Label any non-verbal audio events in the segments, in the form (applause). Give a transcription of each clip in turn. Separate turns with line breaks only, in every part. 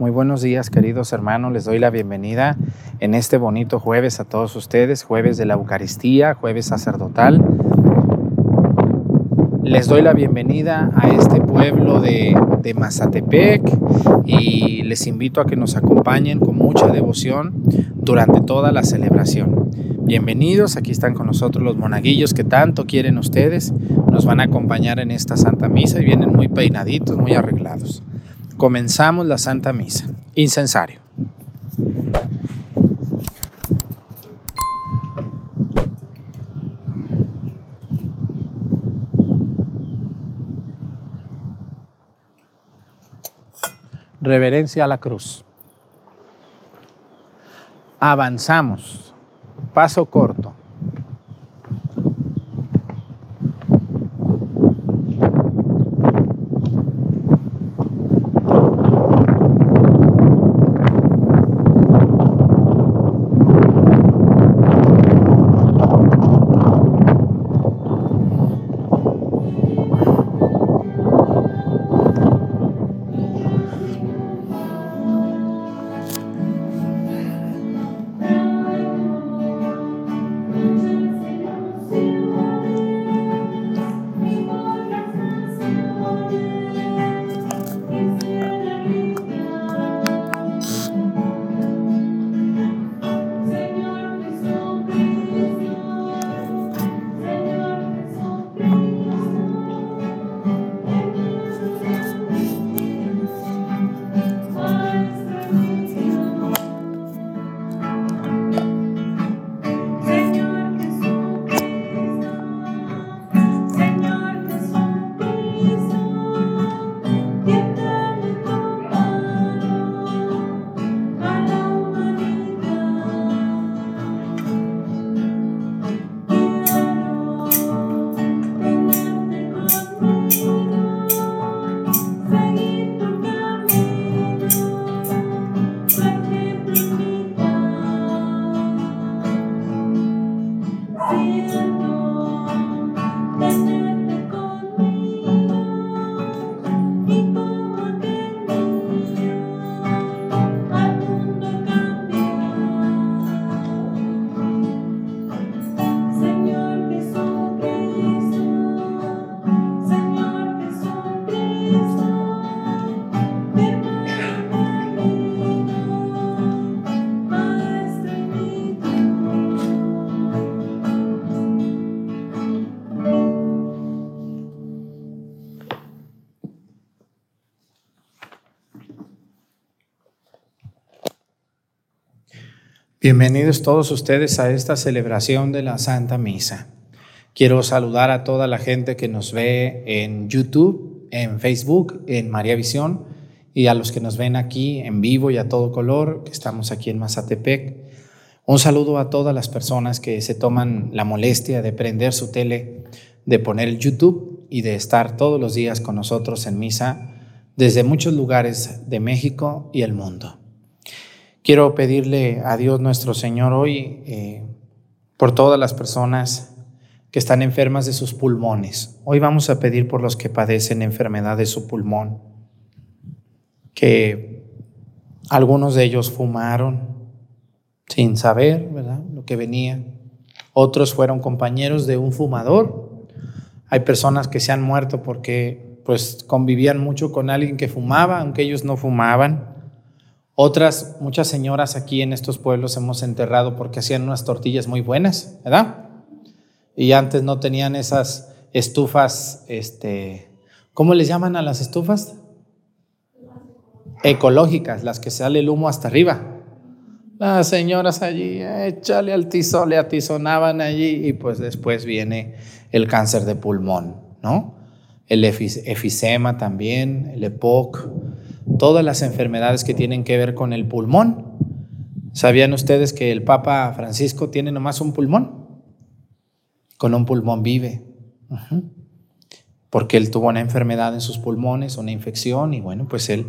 Muy buenos días, queridos hermanos. Les doy la bienvenida en este bonito jueves a todos ustedes, jueves de la Eucaristía, jueves sacerdotal. Les doy la bienvenida a este pueblo de, de Mazatepec y les invito a que nos acompañen con mucha devoción durante toda la celebración. Bienvenidos, aquí están con nosotros los monaguillos que tanto quieren ustedes. Nos van a acompañar en esta Santa Misa y vienen muy peinaditos, muy arreglados. Comenzamos la Santa Misa. Incensario. Reverencia a la cruz. Avanzamos. Paso corto. Bienvenidos todos ustedes a esta celebración de la Santa Misa. Quiero saludar a toda la gente que nos ve en YouTube, en Facebook, en María Visión y a los que nos ven aquí en vivo y a todo color, que estamos aquí en Mazatepec. Un saludo a todas las personas que se toman la molestia de prender su tele, de poner el YouTube y de estar todos los días con nosotros en misa desde muchos lugares de México y el mundo. Quiero pedirle a Dios nuestro Señor hoy eh, por todas las personas que están enfermas de sus pulmones. Hoy vamos a pedir por los que padecen enfermedad de su pulmón, que algunos de ellos fumaron sin saber ¿verdad? lo que venía. Otros fueron compañeros de un fumador. Hay personas que se han muerto porque pues convivían mucho con alguien que fumaba, aunque ellos no fumaban. Otras, muchas señoras aquí en estos pueblos hemos enterrado porque hacían unas tortillas muy buenas, ¿verdad? Y antes no tenían esas estufas, este, ¿cómo les llaman a las estufas? Ecológicas, las que sale el humo hasta arriba. Las señoras allí, échale al tizón, le atizonaban allí y pues después viene el cáncer de pulmón, ¿no? El efisema también, el EPOC, todas las enfermedades que tienen que ver con el pulmón. ¿Sabían ustedes que el Papa Francisco tiene nomás un pulmón? Con un pulmón vive. Porque él tuvo una enfermedad en sus pulmones, una infección, y bueno, pues él,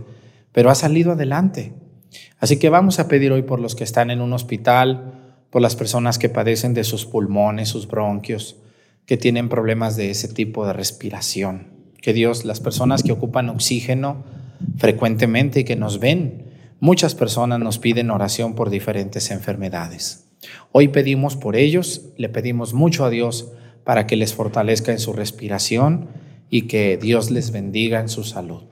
pero ha salido adelante. Así que vamos a pedir hoy por los que están en un hospital, por las personas que padecen de sus pulmones, sus bronquios, que tienen problemas de ese tipo de respiración. Que Dios, las personas que ocupan oxígeno, frecuentemente y que nos ven Muchas personas nos piden oración por diferentes enfermedades. Hoy pedimos por ellos, le pedimos mucho a Dios para que les fortalezca en su respiración y que Dios les bendiga en su salud.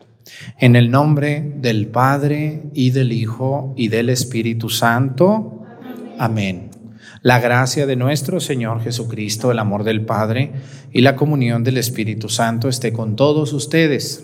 En el nombre del Padre y del Hijo y del Espíritu Santo. Amén. La gracia de nuestro Señor Jesucristo, el amor del Padre y la comunión del Espíritu Santo esté con todos ustedes.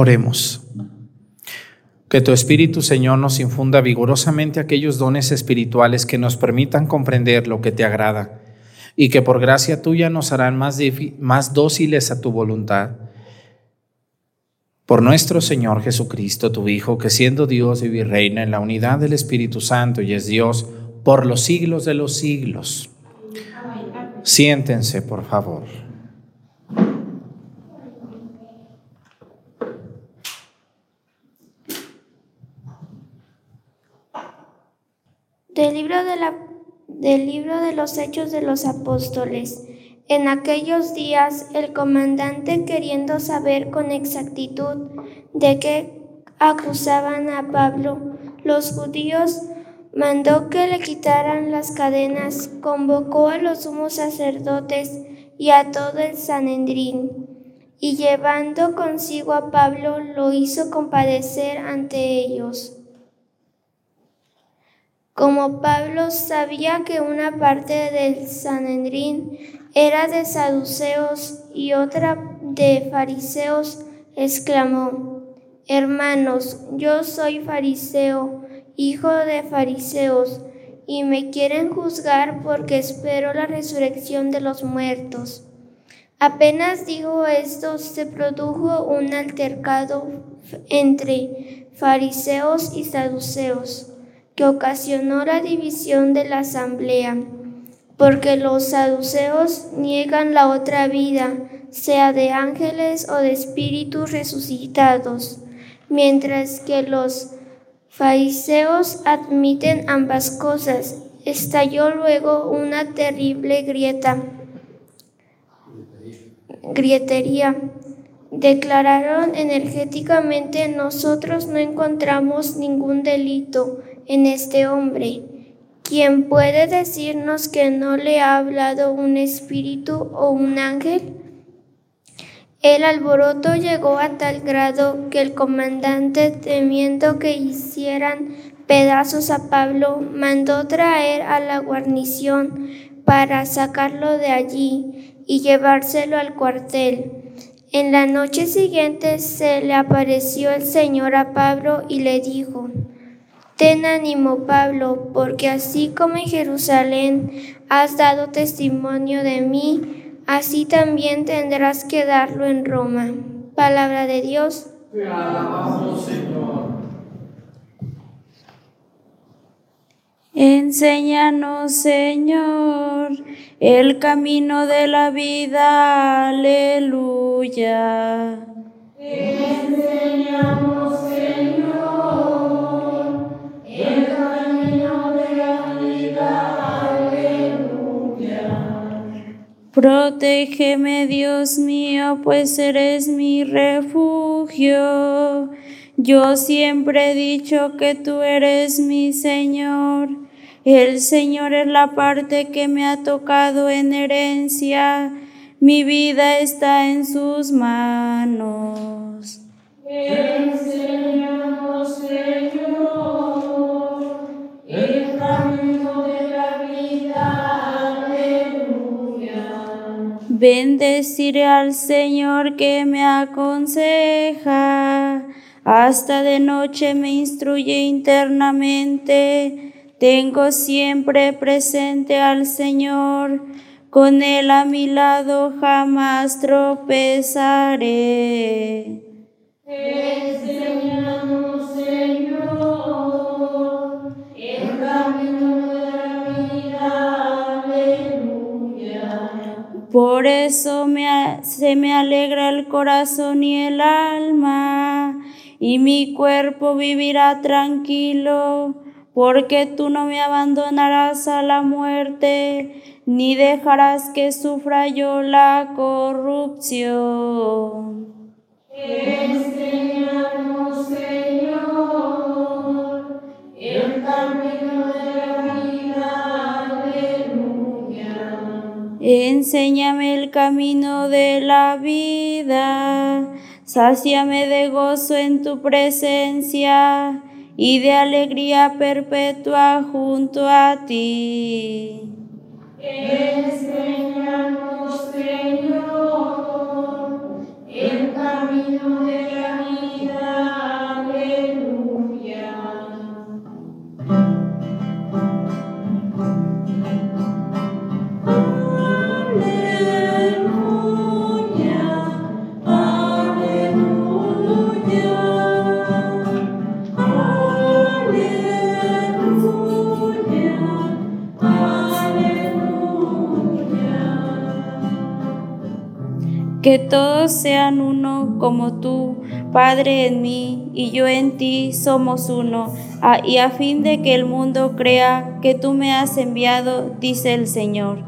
Oremos. Que tu Espíritu, Señor, nos infunda vigorosamente aquellos dones espirituales que nos permitan comprender lo que te agrada y que por gracia tuya nos harán más, más dóciles a tu voluntad. Por nuestro Señor Jesucristo, tu Hijo, que siendo Dios y reina en la unidad del Espíritu Santo y es Dios por los siglos de los siglos. Siéntense, por favor.
Del libro de, la, del libro de los Hechos de los Apóstoles. En aquellos días el comandante, queriendo saber con exactitud de qué acusaban a Pablo, los judíos mandó que le quitaran las cadenas, convocó a los sumos sacerdotes y a todo el Sanedrín, y llevando consigo a Pablo lo hizo compadecer ante ellos. Como Pablo sabía que una parte del Sanedrín era de saduceos y otra de fariseos, exclamó, Hermanos, yo soy fariseo, hijo de fariseos, y me quieren juzgar porque espero la resurrección de los muertos. Apenas dijo esto, se produjo un altercado entre fariseos y saduceos que ocasionó la división de la asamblea, porque los saduceos niegan la otra vida, sea de ángeles o de espíritus resucitados, mientras que los fariseos admiten ambas cosas. Estalló luego una terrible grieta, grietería. Declararon energéticamente, nosotros no encontramos ningún delito en este hombre? ¿Quién puede decirnos que no le ha hablado un espíritu o un ángel? El alboroto llegó a tal grado que el comandante, temiendo que hicieran pedazos a Pablo, mandó traer a la guarnición para sacarlo de allí y llevárselo al cuartel. En la noche siguiente se le apareció el Señor a Pablo y le dijo, Ten ánimo, Pablo, porque así como en Jerusalén has dado testimonio de mí, así también tendrás que darlo en Roma. Palabra de Dios. Te alabamos, Señor.
Enséñanos, Señor, el camino de la vida. Aleluya. Protégeme, Dios mío, pues eres mi refugio. Yo siempre he dicho que tú eres mi Señor. El Señor es la parte que me ha tocado en herencia. Mi vida está en sus manos. Bendeciré al Señor que me aconseja. Hasta de noche me instruye internamente. Tengo siempre presente al Señor. Con Él a mi lado jamás tropezaré.
Enseñamos, Señor,
Por eso se me alegra el corazón y el alma, y mi cuerpo vivirá tranquilo, porque tú no me abandonarás a la muerte, ni dejarás que sufra yo la corrupción.
Enseñamos, Señor, el camino
Enséñame el camino de la vida, sáciame de gozo en tu presencia y de alegría perpetua junto a ti.
Enseñamos, Señor, el camino de la
Que todos sean uno como tú, Padre en mí y yo en ti somos uno, a- y a fin de que el mundo crea que tú me has enviado, dice el Señor.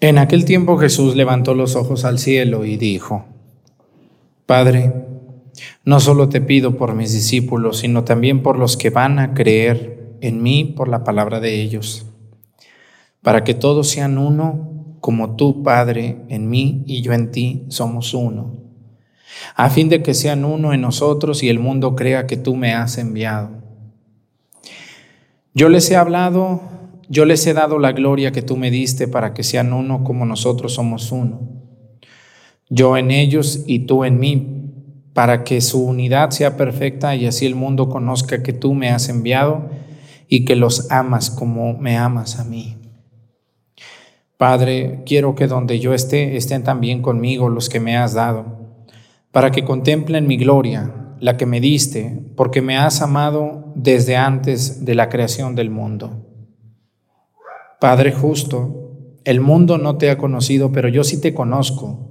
En aquel tiempo Jesús levantó los ojos al cielo y dijo, Padre, no solo te pido por mis discípulos, sino también por los que van a creer en mí por la palabra de ellos, para que todos sean uno, como tú, Padre, en mí y yo en ti somos uno, a fin de que sean uno en nosotros y el mundo crea que tú me has enviado. Yo les he hablado yo les he dado la gloria que tú me diste para que sean uno como nosotros somos uno. Yo en ellos y tú en mí, para que su unidad sea perfecta y así el mundo conozca que tú me has enviado y que los amas como me amas a mí. Padre, quiero que donde yo esté estén también conmigo los que me has dado, para que contemplen mi gloria, la que me diste, porque me has amado desde antes de la creación del mundo. Padre justo, el mundo no te ha conocido, pero yo sí te conozco.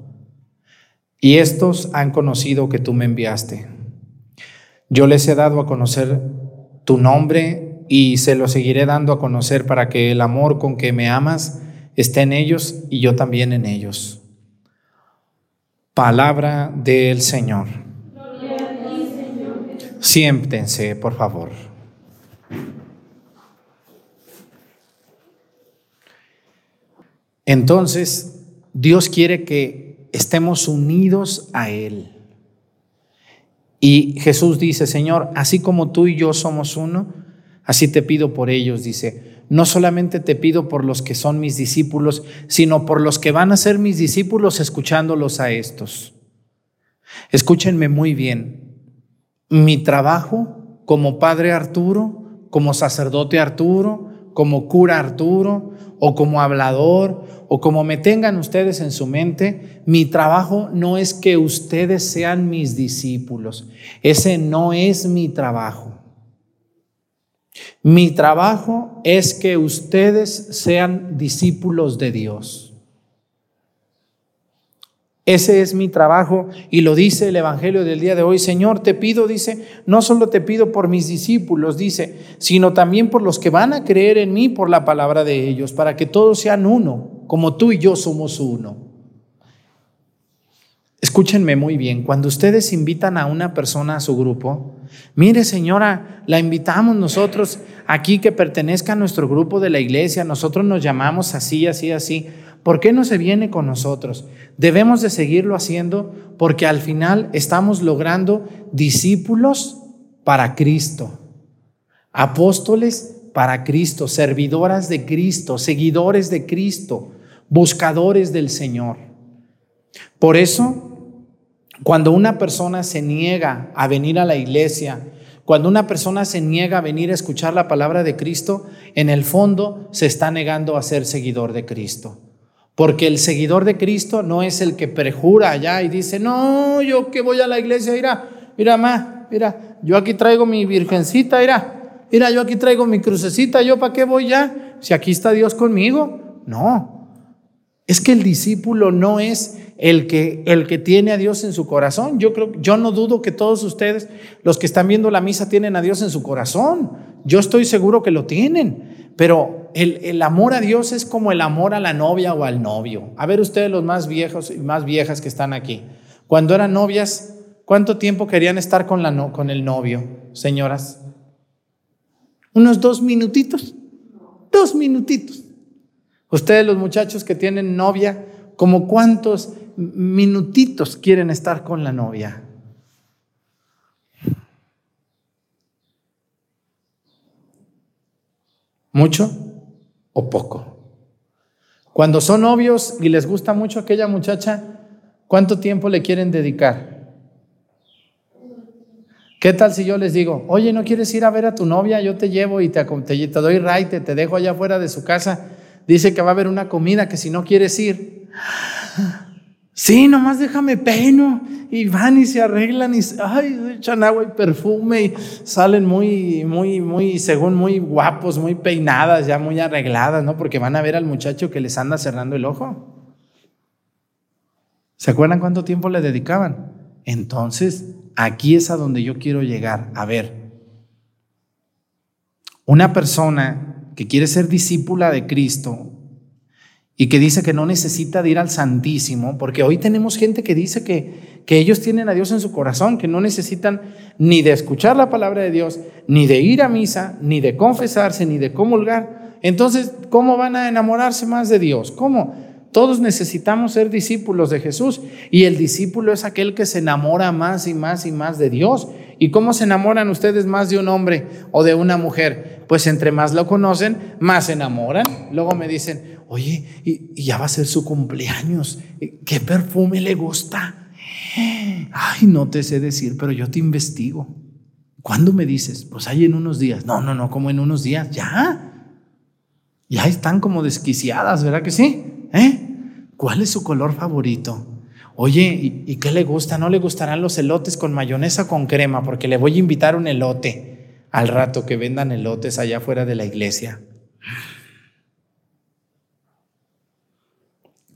Y estos han conocido que tú me enviaste. Yo les he dado a conocer tu nombre y se lo seguiré dando a conocer para que el amor con que me amas esté en ellos y yo también en ellos. Palabra del Señor. Siéntense, por favor. Entonces, Dios quiere que estemos unidos a Él. Y Jesús dice, Señor, así como tú y yo somos uno, así te pido por ellos, dice. No solamente te pido por los que son mis discípulos, sino por los que van a ser mis discípulos escuchándolos a estos. Escúchenme muy bien. Mi trabajo como padre Arturo, como sacerdote Arturo, como cura Arturo, o como hablador, o como me tengan ustedes en su mente, mi trabajo no es que ustedes sean mis discípulos. Ese no es mi trabajo. Mi trabajo es que ustedes sean discípulos de Dios. Ese es mi trabajo y lo dice el Evangelio del día de hoy. Señor, te pido, dice, no solo te pido por mis discípulos, dice, sino también por los que van a creer en mí por la palabra de ellos, para que todos sean uno, como tú y yo somos uno. Escúchenme muy bien, cuando ustedes invitan a una persona a su grupo, mire señora, la invitamos nosotros aquí que pertenezca a nuestro grupo de la iglesia, nosotros nos llamamos así, así, así. ¿Por qué no se viene con nosotros? Debemos de seguirlo haciendo porque al final estamos logrando discípulos para Cristo, apóstoles para Cristo, servidoras de Cristo, seguidores de Cristo, buscadores del Señor. Por eso, cuando una persona se niega a venir a la iglesia, cuando una persona se niega a venir a escuchar la palabra de Cristo, en el fondo se está negando a ser seguidor de Cristo. Porque el seguidor de Cristo no es el que prejura allá y dice, no, yo que voy a la iglesia, mira, mira, ma, mira, yo aquí traigo mi virgencita, mira, mira, yo aquí traigo mi crucecita, yo para qué voy ya, si aquí está Dios conmigo. No, es que el discípulo no es el que, el que tiene a Dios en su corazón. Yo creo, yo no dudo que todos ustedes, los que están viendo la misa, tienen a Dios en su corazón. Yo estoy seguro que lo tienen, pero el, amor a Dios es como el amor a la novia o al novio. A ver ustedes los más viejos y más viejas que están aquí. Cuando eran novias, ¿cuánto tiempo querían estar con, la con el novio, señoras? Unos dos minutitos. Dos minutitos. Ustedes los muchachos que tienen novia, ¿como cuántos minutitos quieren estar con la novia? ¿Mucho? o poco. Cuando son novios y les gusta mucho aquella muchacha, ¿cuánto tiempo le quieren dedicar? ¿Qué tal si yo les digo, oye, ¿no quieres ir a ver a tu novia? Yo te llevo y te, te, te doy raite, te dejo allá afuera de su casa. Dice que va a haber una comida que si no quieres ir, (gasps) Sí, nomás déjame peino. Y van y se arreglan y ay, echan agua y perfume y salen muy, muy, muy, según muy guapos, muy peinadas, ya muy arregladas, ¿no? Porque van a ver al muchacho que les anda cerrando el ojo. ¿Se acuerdan cuánto tiempo le dedicaban? Entonces, aquí es a donde yo quiero llegar. A ver, una persona que quiere ser discípula de Cristo, y que dice que no necesita ir al Santísimo, porque hoy tenemos gente que dice que, que ellos tienen a Dios en su corazón, que no necesitan ni de escuchar la palabra de Dios, ni de ir a misa, ni de confesarse, ni de comulgar. Entonces, ¿cómo van a enamorarse más de Dios? ¿Cómo? Todos necesitamos ser discípulos de Jesús y el discípulo es aquel que se enamora más y más y más de Dios. ¿Y cómo se enamoran ustedes más de un hombre o de una mujer? Pues entre más lo conocen, más se enamoran. Luego me dicen, oye, y, ya va a ser su cumpleaños, ¿qué perfume le gusta? Ay, no te sé decir, pero yo te investigo. ¿Cuándo me dices? Pues hay en unos días. No, no, no, como en unos días, ya. Ya están como desquiciadas, ¿verdad que sí? ¿Eh? ¿Cuál es su color favorito? Oye, ¿y, ¿y, qué le gusta? ¿No le gustarán los elotes con mayonesa con crema? Porque le voy a invitar un elote al rato que vendan elotes allá afuera de la iglesia.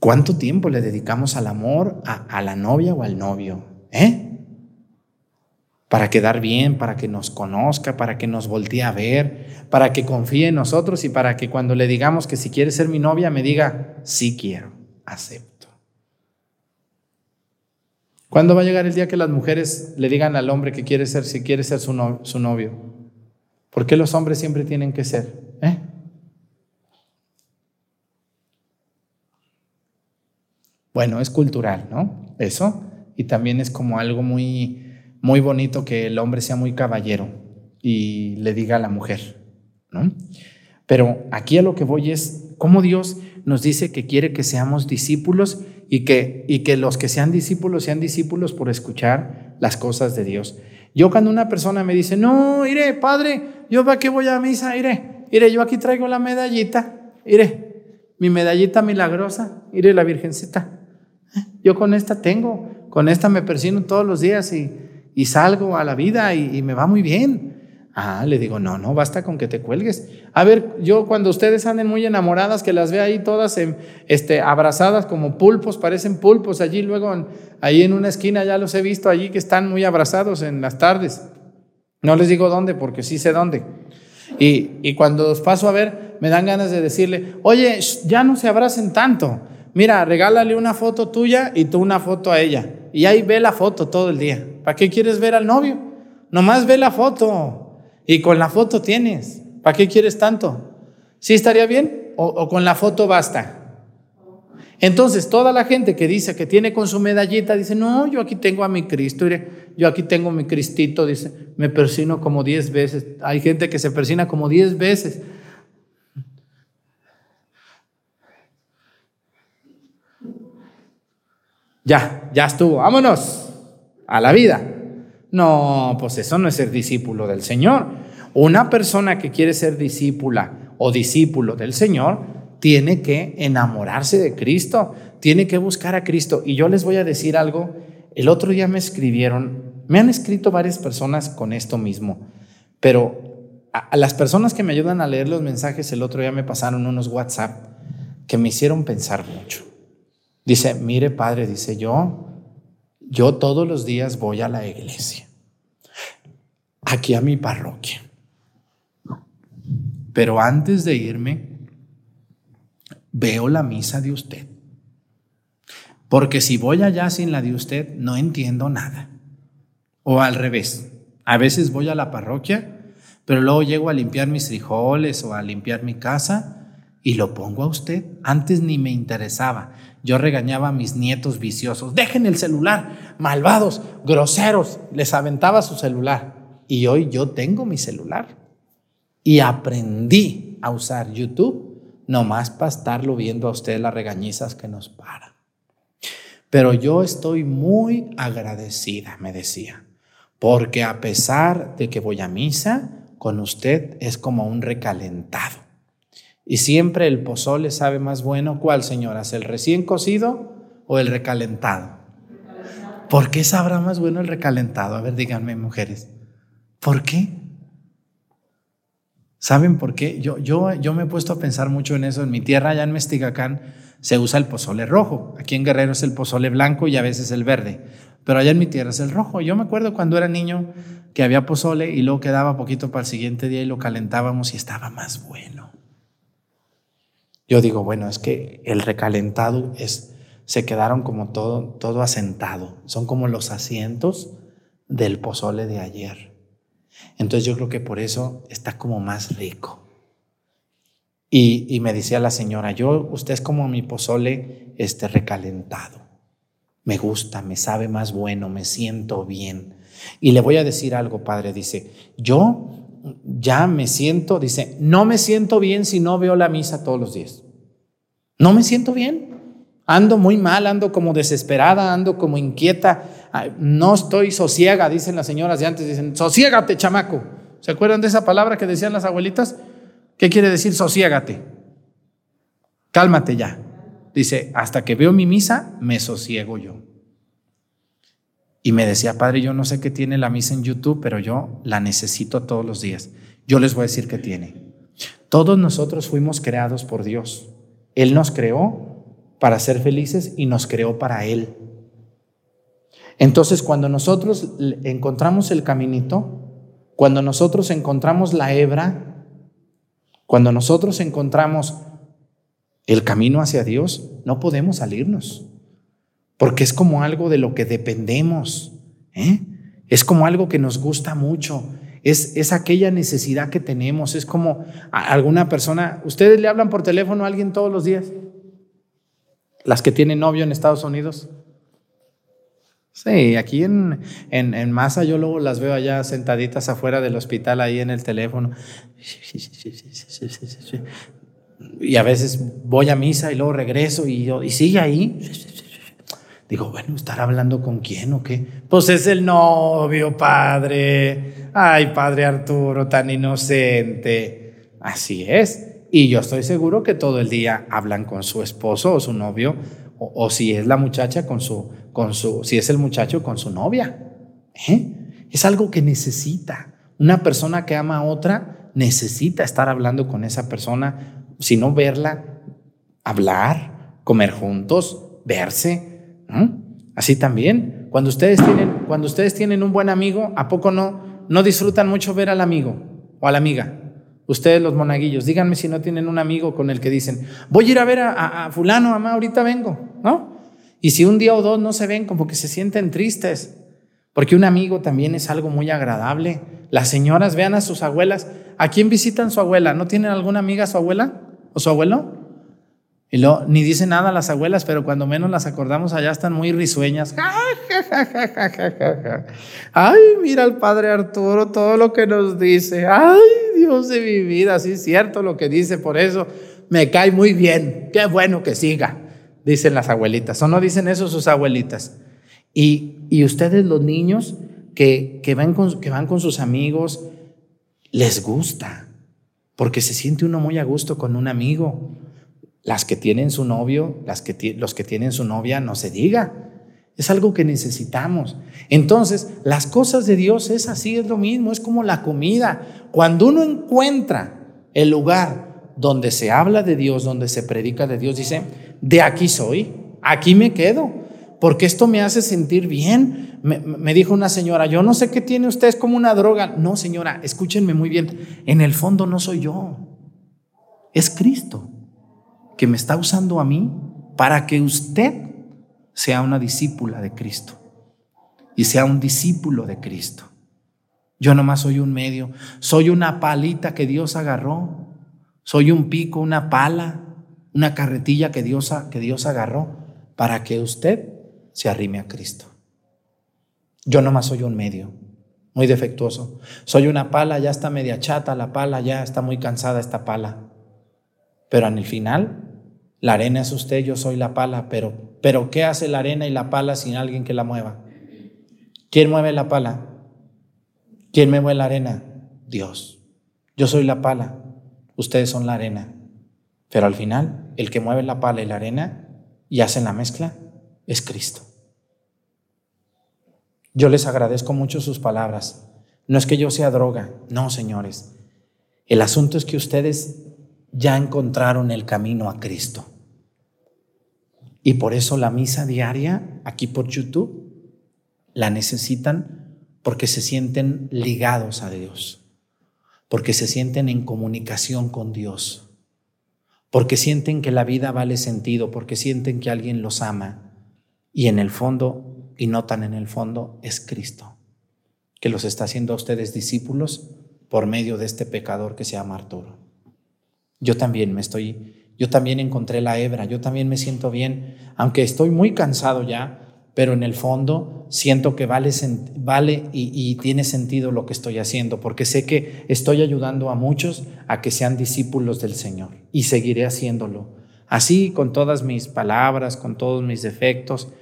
¿Cuánto tiempo le dedicamos al amor a, la novia o al novio? ¿Eh? Para quedar bien, para que nos conozca, para que nos voltee a ver, para que confíe en nosotros y para que cuando le digamos que si quiere ser mi novia me diga, sí quiero, acepto. ¿Cuándo va a llegar el día que las mujeres le digan al hombre que quiere ser, si quiere ser su, novio? ¿Por qué los hombres siempre tienen que ser? ¿Eh? Bueno, es cultural, ¿no? Eso. Y también es como algo muy, muy bonito que el hombre sea muy caballero y le diga a la mujer, ¿no? Pero aquí a lo que voy es cómo Dios nos dice que quiere que seamos discípulos y que, y que los que sean discípulos sean discípulos por escuchar las cosas de Dios. Yo cuando una persona me dice, no, iré, padre, yo para qué voy a misa, iré, iré, yo aquí traigo la medallita, iré, mi medallita milagrosa, iré la virgencita. Yo con esta tengo, con esta me persino todos los días y, y salgo a la vida y me va muy bien. Ah, le digo, no, no, basta con que te cuelgues. A ver, yo cuando ustedes anden muy enamoradas, que las ve ahí todas en, este, abrazadas como pulpos, parecen pulpos allí, luego ahí en una esquina ya los he visto allí que están muy abrazados en las tardes. No les digo dónde, porque sí sé dónde. Y, y cuando los paso a ver, me dan ganas de decirle, oye, ya no se abracen tanto. Mira, regálale una foto tuya y tú una foto a ella. Y ahí ve la foto todo el día. ¿Para qué quieres ver al novio? Nomás ve la foto. Y con la foto tienes. ¿Para qué quieres tanto? ¿Sí estaría bien? ¿O, con la foto basta? Entonces, toda la gente que dice que tiene con su medallita, dice, no, yo aquí tengo a mi Cristo, yo aquí tengo mi Cristito, dice, me persino como diez veces. Hay gente que se persina como diez veces. Ya, ya estuvo, vámonos a la vida. No, pues eso no es ser discípulo del Señor. Una persona que quiere ser discípula o discípulo del Señor tiene que enamorarse de Cristo, tiene que buscar a Cristo. Y yo les voy a decir algo, el otro día me escribieron, me han escrito varias personas con esto mismo, pero a, las personas que me ayudan a leer los mensajes el otro día me pasaron unos WhatsApp que me hicieron pensar mucho. Dice, mire padre, dice yo, yo todos los días voy a la iglesia, aquí a mi parroquia. Pero antes de irme, veo la misa de usted. Porque si voy allá sin la de usted, no entiendo nada. O al revés, a veces voy a la parroquia, pero luego llego a limpiar mis frijoles o a limpiar mi casa y lo pongo a usted. Antes ni me interesaba. Yo regañaba a mis nietos viciosos, dejen el celular, malvados, groseros, les aventaba su celular. Y hoy yo tengo mi celular. Y aprendí a usar YouTube nomás para estarlo viendo a usted las regañizas que nos para. Pero yo estoy muy agradecida, me decía, porque a pesar de que voy a misa, con usted es como un recalentado. Y siempre el pozole sabe más bueno. ¿Cuál, señoras? ¿El recién cocido o el recalentado? ¿Por qué sabrá más bueno el recalentado? A ver, díganme, mujeres. ¿Por qué? ¿Saben por qué? Yo, yo, yo me he puesto a pensar mucho en eso. En mi tierra, allá en Mestigacán, se usa el pozole rojo. Aquí en Guerrero es el pozole blanco y a veces el verde. Pero allá en mi tierra es el rojo. Yo me acuerdo cuando era niño que había pozole y luego quedaba poquito para el siguiente día y lo calentábamos y estaba más bueno. Yo digo, bueno, es que el recalentado es, se quedaron como todo, todo asentado. Son como los asientos del pozole de ayer. Entonces yo creo que por eso está como más rico. Y, y, me decía la señora, yo, usted es como mi pozole este, recalentado. Me gusta, me sabe más bueno, me siento bien. Y le voy a decir algo, padre, dice, yo ya me siento, dice, no me siento bien si no veo la misa todos los días. No me siento bien. Ando muy mal, ando como desesperada, ando como inquieta. No estoy sosiega, dicen las señoras de antes, dicen, sosiégate, chamaco. ¿Se acuerdan de esa palabra que decían las abuelitas? ¿Qué quiere decir sosiégate? Cálmate ya. Dice, hasta que veo mi misa, me sosiego yo. Y me decía, padre, yo no sé qué tiene la misa en YouTube, pero yo la necesito todos los días. Yo les voy a decir qué tiene. Todos nosotros fuimos creados por Dios. Él nos creó para ser felices y nos creó para Él. Entonces, cuando nosotros encontramos el caminito, cuando nosotros encontramos la hebra, cuando nosotros encontramos el camino hacia Dios, no podemos salirnos. Porque es como algo de lo que dependemos, ¿eh? es como algo que nos gusta mucho, es, es aquella necesidad que tenemos, es como alguna persona, ¿ustedes le hablan por teléfono a alguien todos los días? Las que tienen novio en Estados Unidos. Sí, aquí en, en, en, masa yo luego las veo allá sentaditas afuera del hospital ahí en el teléfono. Y a veces voy a misa y luego regreso y, yo, y sigue ahí. Digo, bueno, ¿estar hablando con quién o qué? Pues es el novio, padre. Ay, padre Arturo, tan inocente. Así es. Y yo estoy seguro que todo el día hablan con su esposo o su novio, o, si es la muchacha con su, con su, si es el muchacho con su novia. ¿Eh? Es algo que necesita. Una persona que ama a otra necesita estar hablando con esa persona, si no verla, hablar, comer juntos, verse Así también, cuando ustedes, tienen, cuando ustedes tienen un buen amigo, ¿a poco no, no disfrutan mucho ver al amigo o a la amiga? Ustedes los monaguillos, díganme si no tienen un amigo con el que dicen, voy a ir a ver a, fulano, mamá, ahorita vengo, ¿no? Y si un día o dos no se ven, como que se sienten tristes, porque un amigo también es algo muy agradable. Las señoras vean a sus abuelas, ¿a quién visitan su abuela? ¿No tienen alguna amiga su abuela o su abuelo? Y luego, ni dicen nada las abuelas, pero cuando menos las acordamos allá están muy risueñas. Ay, mira el padre Arturo, todo lo que nos dice. Ay, Dios de mi vida, sí es cierto lo que dice, por eso me cae muy bien. Qué bueno que siga, dicen las abuelitas. ¿O no dicen eso sus abuelitas? Y, y ustedes los niños que, que, van con, que van con sus amigos, les gusta, porque se siente uno muy a gusto con un amigo. Las que tienen su novio, las que los que tienen su novia, no se diga. Es algo que necesitamos. Entonces, las cosas de Dios es así, es lo mismo, es como la comida. Cuando uno encuentra el lugar donde se habla de Dios, donde se predica de Dios, dice, de aquí soy, aquí me quedo, porque esto me hace sentir bien. Me, me dijo una señora, yo no sé qué tiene usted, es como una droga. No, señora, escúchenme muy bien, en el fondo no soy yo, es Cristo que me está usando a mí para que usted sea una discípula de Cristo y sea un discípulo de Cristo. Yo nomás soy un medio, soy una palita que Dios agarró, soy un pico, una pala, una carretilla que Dios, que Dios agarró para que usted se arrime a Cristo. Yo nomás soy un medio, muy defectuoso. Soy una pala, ya está media chata la pala, ya está muy cansada esta pala. Pero en el final, la arena es usted, yo soy la pala, pero, pero ¿qué hace la arena y la pala sin alguien que la mueva? ¿Quién mueve la pala? ¿Quién mueve la arena? Dios. Yo soy la pala, ustedes son la arena. Pero al final, el que mueve la pala y la arena y hacen la mezcla es Cristo. Yo les agradezco mucho sus palabras. No es que yo sea droga, no, señores. El asunto es que ustedes ya encontraron el camino a Cristo. Y por eso la misa diaria aquí por YouTube la necesitan porque se sienten ligados a Dios, porque se sienten en comunicación con Dios, porque sienten que la vida vale sentido, porque sienten que alguien los ama y en el fondo, y notan en el fondo, es Cristo, que los está haciendo a ustedes discípulos por medio de este pecador que se llama Arturo. Yo también me estoy, yo también encontré la hebra, yo también me siento bien, aunque estoy muy cansado ya, pero en el fondo siento que vale, vale y, tiene sentido lo que estoy haciendo, porque sé que estoy ayudando a muchos a que sean discípulos del Señor y seguiré haciéndolo. Así, con todas mis palabras, con todos mis defectos,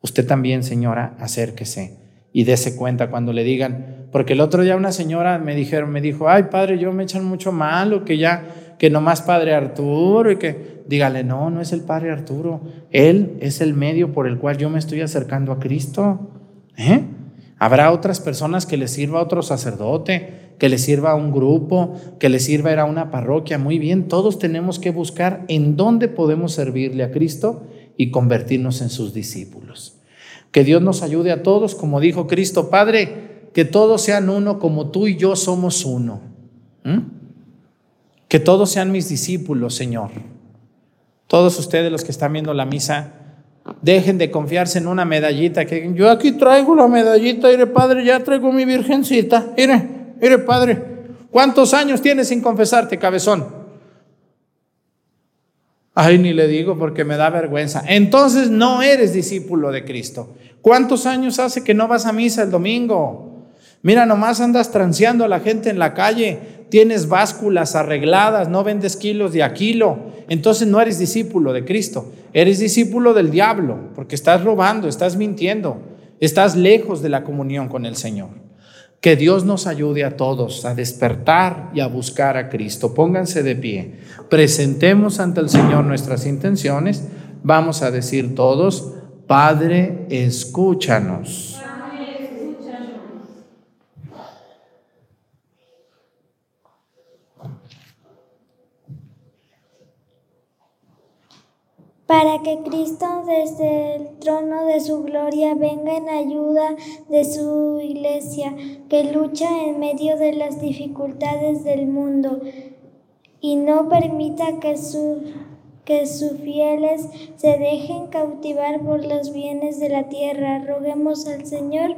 usted también, señora, acérquese y dése cuenta cuando le digan, porque el otro día una señora me dijeron, me dijo, ay padre, yo me echan mucho malo, que ya que nomás Padre Arturo y que dígale, no, no es el Padre Arturo, Él es el medio por el cual yo me estoy acercando a Cristo. ¿Eh? Habrá otras personas que le sirva a otro sacerdote, que le sirva a un grupo, que le sirva a una parroquia. Muy bien, todos tenemos que buscar en dónde podemos servirle a Cristo y convertirnos en sus discípulos. Que Dios nos ayude a todos, como dijo Cristo, Padre, que todos sean uno como tú y yo somos uno. ¿Mm? Que todos sean mis discípulos, Señor. Todos ustedes los que están viendo la misa, Dejen de confiarse en una medallita que yo aquí traigo la medallita, mire padre, ya traigo mi virgencita. Mire, mire padre, ¿cuántos años tienes sin confesarte, cabezón? Ay, ni le digo porque me da vergüenza. Entonces no eres discípulo de Cristo. ¿Cuántos años hace que no vas a misa el domingo? Mira, nomás andas transeando a la gente en la calle, tienes básculas arregladas, no vendes kilos de a kilo. Entonces no eres discípulo de Cristo, eres discípulo del diablo, porque estás robando, estás mintiendo, estás lejos de la comunión con el Señor. Que Dios nos ayude a todos a despertar y a buscar a Cristo. Pónganse de pie. Presentemos ante el Señor nuestras intenciones. Vamos a decir todos, Padre, escúchanos.
Para que Cristo desde el trono de su gloria venga en ayuda de su iglesia, que lucha en medio de las dificultades del mundo, y no permita que, que sus fieles se dejen cautivar por los bienes de la tierra. Roguemos al Señor.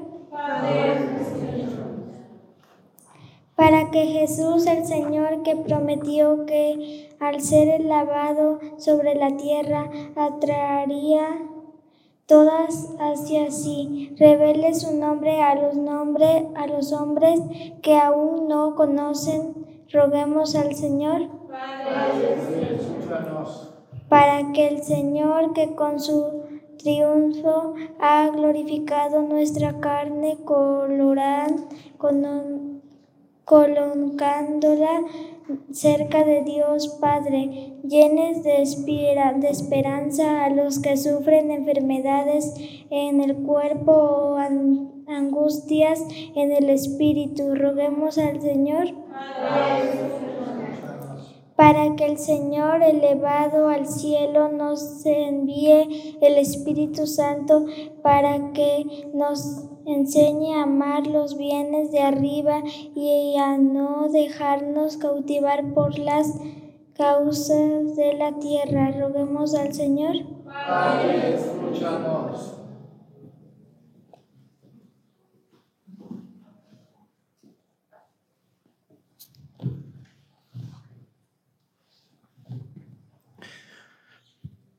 Para que Jesús el Señor que prometió que al ser lavado sobre la tierra, atraería todas hacia sí. Revele su nombre a los, nombres, a los hombres que aún no conocen. Roguemos al Señor. Para que el Señor que con su triunfo ha glorificado nuestra carne colorada, colocándola cerca de Dios Padre, llenes de, esperanza a los que sufren enfermedades en el cuerpo o angustias en el espíritu. Roguemos al Señor para que el Señor elevado al cielo nos envíe el Espíritu Santo para que nos enseñe a amar los bienes de arriba y a no dejarnos cautivar por las causas de la tierra. Roguemos al Señor. Padre, escúchanos.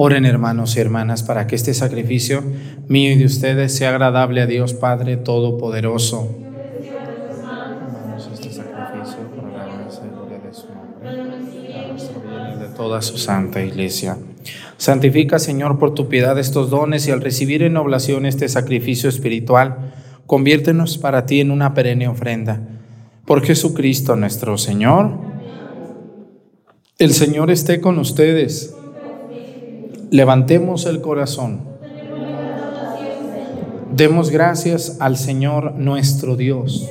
Oren hermanos y hermanas para que este sacrificio mío y de ustedes sea agradable a Dios Padre Todopoderoso. Este sacrificio para la gloria de su nombre, de toda su santa iglesia. Santifica, Señor, por tu piedad estos dones y al recibir en oblación este sacrificio espiritual, conviértenos para ti en una perenne ofrenda. Por Jesucristo nuestro Señor. El Señor esté con ustedes. Levantemos el corazón. Demos gracias al Señor nuestro Dios.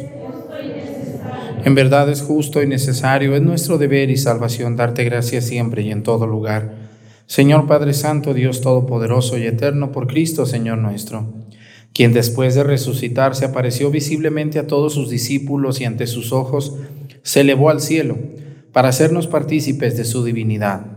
En verdad es justo y necesario, es nuestro deber y salvación darte gracias siempre y en todo lugar. Señor Padre Santo, Dios Todopoderoso y Eterno, por Cristo, Señor nuestro, quien después de resucitar se apareció visiblemente a todos sus discípulos y ante sus ojos se elevó al cielo para hacernos partícipes de su divinidad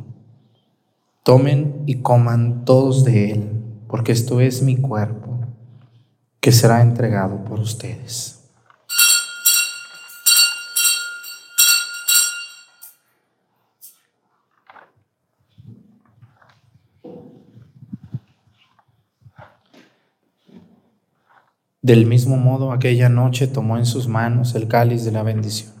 Tomen y coman todos de él, porque esto es mi cuerpo, que será entregado por ustedes. Del mismo modo, aquella noche tomó en sus manos el cáliz de la bendición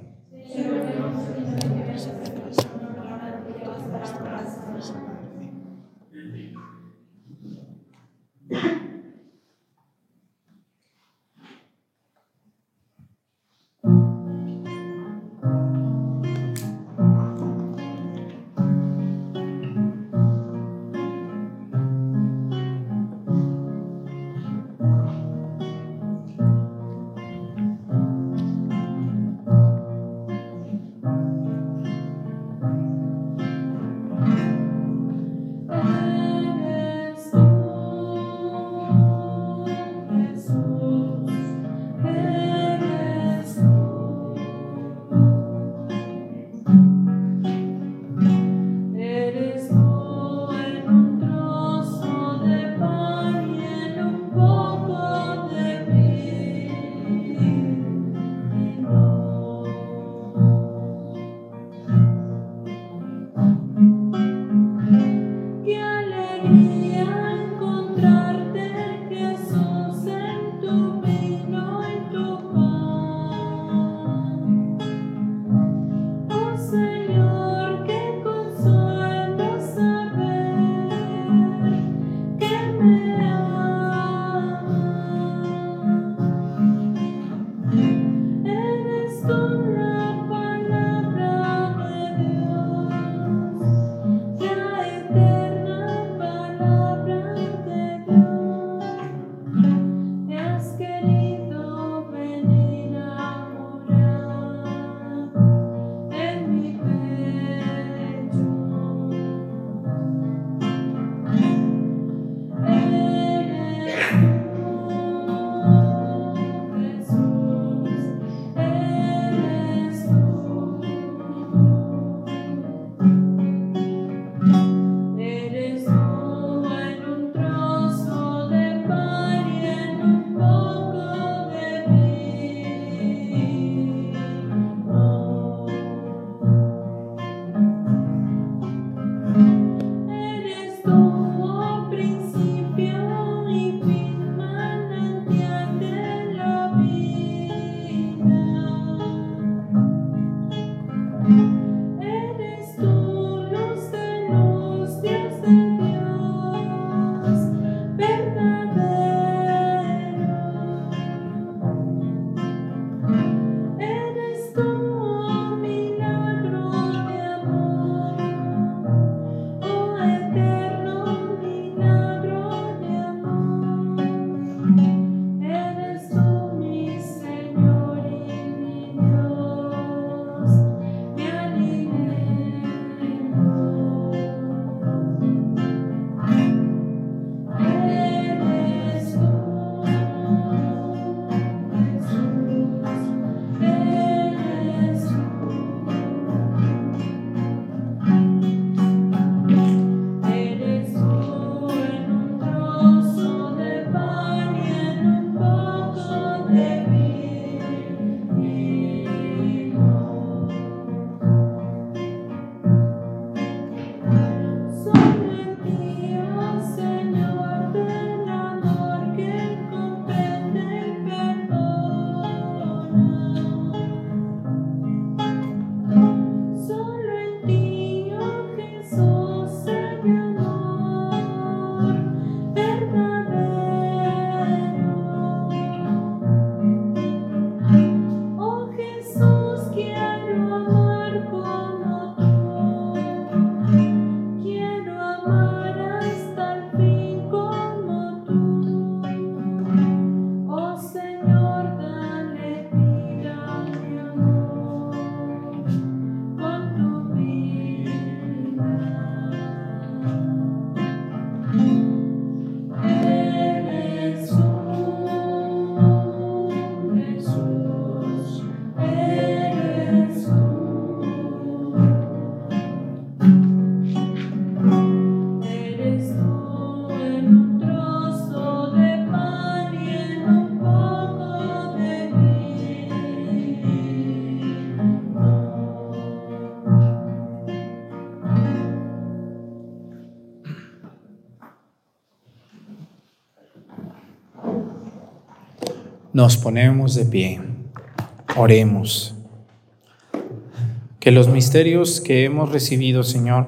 Nos ponemos de pie. Oremos. Que los misterios que hemos recibido, Señor,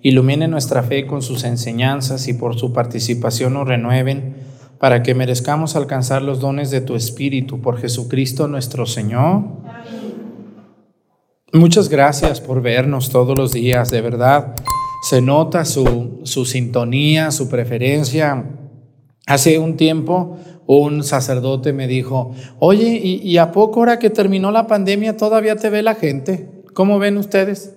iluminen nuestra fe con sus enseñanzas y por su participación nos renueven para que merezcamos alcanzar los dones de tu Espíritu por Jesucristo nuestro Señor. Muchas gracias por vernos todos los días, de verdad. Se nota su, su sintonía, su preferencia. Hace un tiempo un sacerdote me dijo, oye, ¿y, ¿y, a poco ahora que terminó la pandemia todavía te ve la gente? ¿Cómo ven ustedes?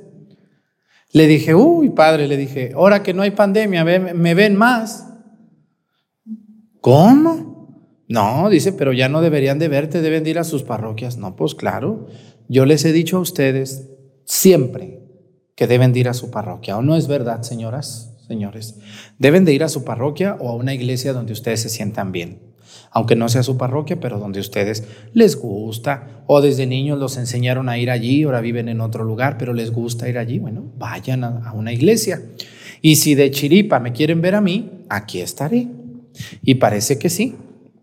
Le dije, uy, padre, le dije, ahora que no hay pandemia, me ven más. ¿Cómo? No, dice, pero ya no deberían de verte, deben de ir a sus parroquias. No, pues claro, yo les he dicho a ustedes siempre que deben de ir a su parroquia. ¿O no es verdad, señoras, señores? Deben de ir a su parroquia o a una iglesia donde ustedes se sientan bien. Aunque no sea su parroquia, pero donde ustedes les gusta, o desde niños los enseñaron a ir allí, ahora viven en otro lugar, pero les gusta ir allí, bueno, vayan a, una iglesia. Y si de chiripa me quieren ver a mí, aquí estaré. Y parece que sí.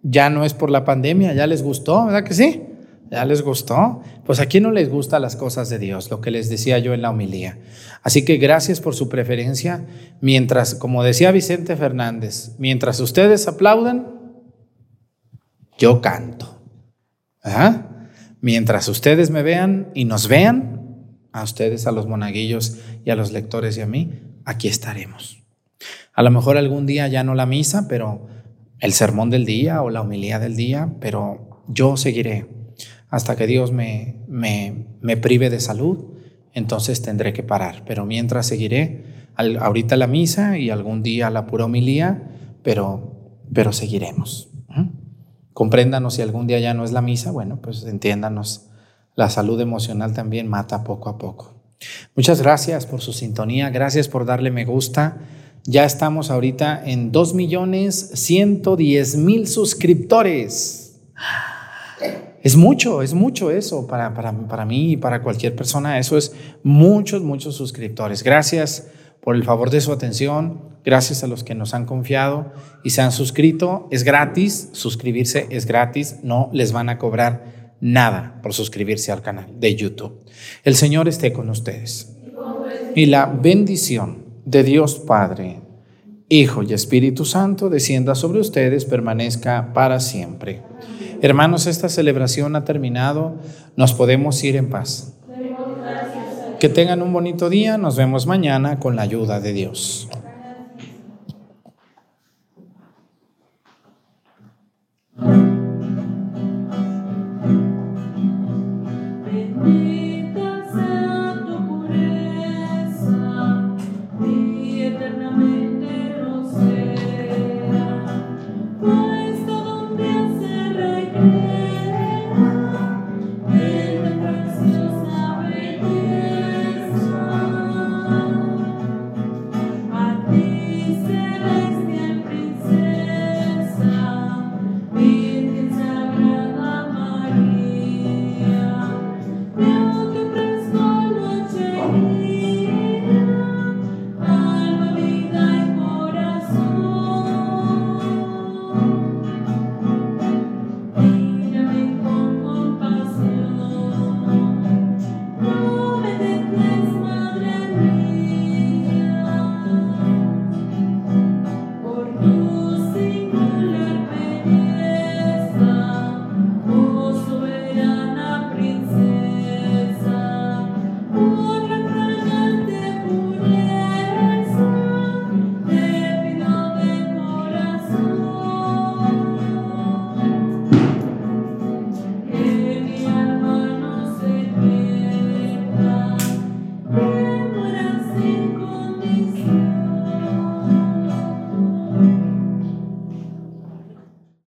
Ya no es por la pandemia, ya les gustó, ¿verdad que sí? ¿Ya les gustó? Pues aquí no les gustan las cosas de Dios, lo que les decía yo en la homilía. Así que gracias por su preferencia. Mientras, como decía Vicente Fernández, mientras ustedes aplaudan, yo canto. ¿Ah? Mientras ustedes me vean y nos vean, a ustedes, a los monaguillos y a los lectores y a mí, aquí estaremos. A lo mejor algún día ya no la misa, pero el sermón del día o la homilía del día, pero yo seguiré hasta que Dios me, me, me prive de salud, entonces tendré que parar. Pero mientras seguiré, al, ahorita la misa y algún día la pura homilía, pero, pero seguiremos. Compréndanos si algún día ya no es la misa, bueno, pues entiéndanos. La salud emocional también mata poco a poco. Muchas gracias por su sintonía, gracias por darle me gusta. Ya estamos ahorita en 2.110.000 suscriptores. Es mucho, es mucho eso para, para, para mí y para cualquier persona. Eso es muchos, muchos suscriptores. Gracias por el favor de su atención. Gracias a los que nos han confiado y se han suscrito. Es gratis, suscribirse es gratis. No les van a cobrar nada por suscribirse al canal de YouTube. El Señor esté con ustedes. Y la bendición de Dios Padre, Hijo y Espíritu Santo descienda sobre ustedes, permanezca para siempre. Hermanos, esta celebración ha terminado, nos podemos ir en paz. Que tengan un bonito día, nos vemos mañana con la ayuda de Dios.